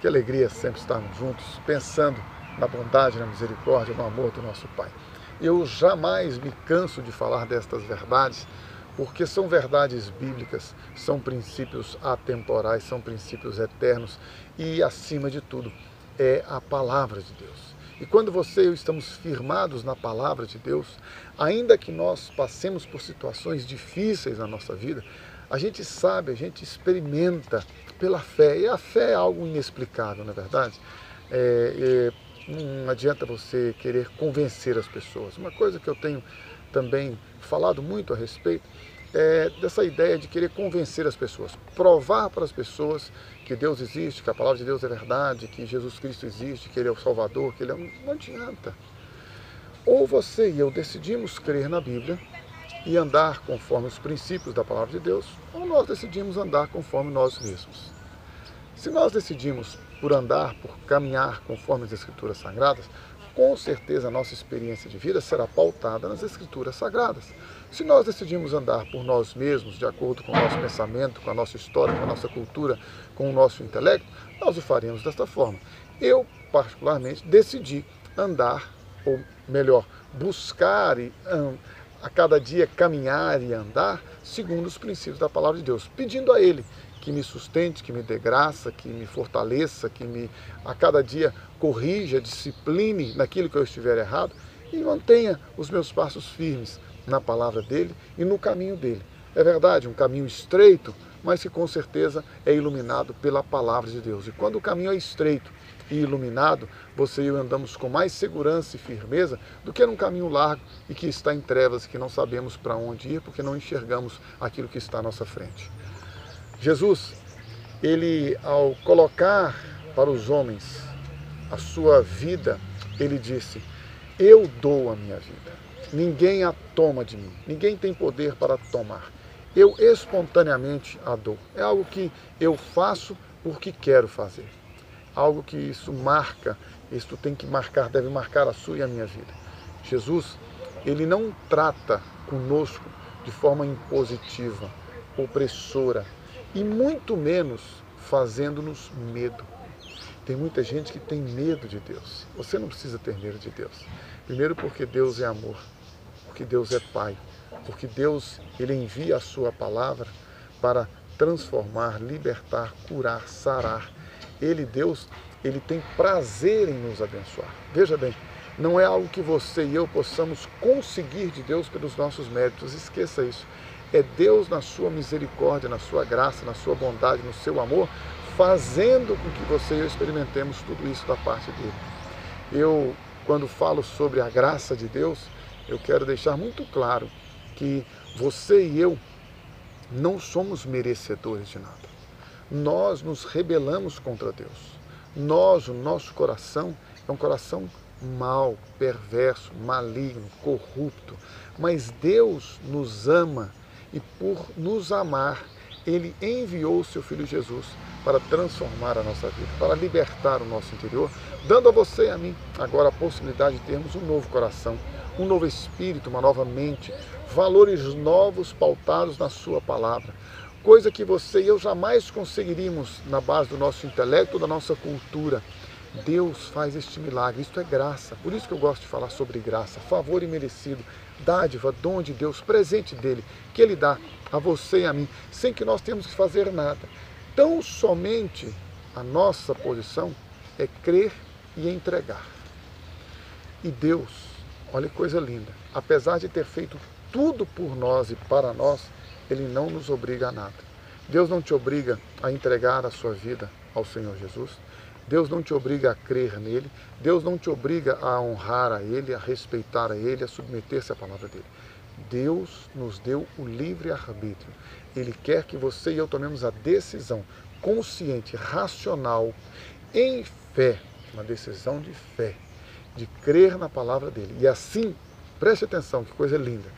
Que alegria sempre estarmos juntos, pensando na bondade, na misericórdia, no amor do nosso Pai. Eu jamais me canso de falar destas verdades, porque são verdades bíblicas, são princípios atemporais, são princípios eternos e, acima de tudo, é a palavra de Deus. E quando você e eu estamos firmados na palavra de Deus, ainda que nós passemos por situações difíceis na nossa vida, a gente sabe, a gente experimenta pela fé. E a fé é algo inexplicável, na é verdade. É, é, não adianta você querer convencer as pessoas. Uma coisa que eu tenho também falado muito a respeito é dessa ideia de querer convencer as pessoas, provar para as pessoas que Deus existe, que a palavra de Deus é verdade, que Jesus Cristo existe, que Ele é o Salvador, que Ele é. Não adianta. Ou você e eu decidimos crer na Bíblia e andar conforme os princípios da palavra de Deus, ou nós decidimos andar conforme nós mesmos. Se nós decidimos por andar, por caminhar conforme as Escrituras Sagradas, com certeza a nossa experiência de vida será pautada nas Escrituras Sagradas. Se nós decidimos andar por nós mesmos, de acordo com o nosso pensamento, com a nossa história, com a nossa cultura, com o nosso intelecto, nós o faremos desta forma. Eu, particularmente, decidi andar, ou melhor, buscar e a cada dia caminhar e andar segundo os princípios da palavra de Deus, pedindo a Ele que me sustente, que me dê graça, que me fortaleça, que me a cada dia corrija, discipline naquilo que eu estiver errado e mantenha os meus passos firmes na palavra dele e no caminho dele. É verdade, um caminho estreito, mas que com certeza é iluminado pela palavra de Deus. E quando o caminho é estreito e iluminado, você e eu andamos com mais segurança e firmeza do que num caminho largo e que está em trevas, que não sabemos para onde ir porque não enxergamos aquilo que está à nossa frente. Jesus, ele ao colocar para os homens a sua vida, ele disse: Eu dou a minha vida. Ninguém a toma de mim. Ninguém tem poder para tomar. Eu espontaneamente a. É algo que eu faço porque quero fazer. Algo que isso marca, isso tem que marcar, deve marcar a sua e a minha vida. Jesus, ele não trata conosco de forma impositiva, opressora, e muito menos fazendo-nos medo. Tem muita gente que tem medo de Deus. Você não precisa ter medo de Deus. Primeiro porque Deus é amor, porque Deus é Pai, porque Deus ele envia a sua palavra para transformar, libertar, curar, sarar. Ele, Deus, ele tem prazer em nos abençoar. Veja bem, não é algo que você e eu possamos conseguir de Deus pelos nossos méritos. Esqueça isso. É Deus, na sua misericórdia, na sua graça, na sua bondade, no seu amor, fazendo com que você e eu experimentemos tudo isso da parte dele. Eu, quando falo sobre a graça de Deus, eu quero deixar muito claro que você e eu não somos merecedores de nada. Nós nos rebelamos contra Deus. Nós, o nosso coração, é um coração mau, perverso, maligno, corrupto. Mas Deus nos ama e por nos amar, ele enviou o seu Filho Jesus para transformar a nossa vida, para libertar o nosso interior, dando a você e a mim agora a possibilidade de termos um novo coração, um novo espírito, uma nova mente, valores novos pautados na Sua palavra. Coisa que você e eu jamais conseguiríamos na base do nosso intelecto, da nossa cultura. Deus faz este milagre, isto é graça. Por isso que eu gosto de falar sobre graça, favor imerecido, dádiva, dom de Deus, presente dele, que ele dá a você e a mim, sem que nós tenhamos que fazer nada. Tão somente a nossa posição é crer e entregar. E Deus, olha que coisa linda, apesar de ter feito tudo por nós e para nós, ele não nos obriga a nada. Deus não te obriga a entregar a sua vida ao Senhor Jesus. Deus não te obriga a crer nele, Deus não te obriga a honrar a ele, a respeitar a ele, a submeter-se à palavra dele. Deus nos deu o livre arbítrio. Ele quer que você e eu tomemos a decisão consciente, racional, em fé, uma decisão de fé, de crer na palavra dele. E assim, preste atenção, que coisa linda.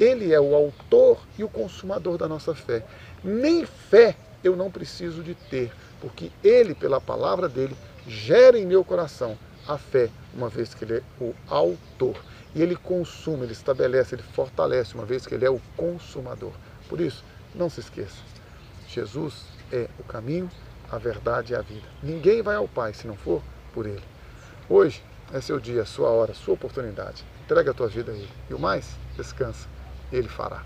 Ele é o autor e o consumador da nossa fé. Nem fé eu não preciso de ter, porque Ele, pela palavra dele, gera em meu coração a fé, uma vez que Ele é o autor. E Ele consuma, Ele estabelece, Ele fortalece, uma vez que Ele é o consumador. Por isso, não se esqueça, Jesus é o caminho, a verdade e a vida. Ninguém vai ao Pai se não for por Ele. Hoje é seu dia, sua hora, sua oportunidade. Entrega a tua vida a Ele. E o mais, descansa. Ele fará.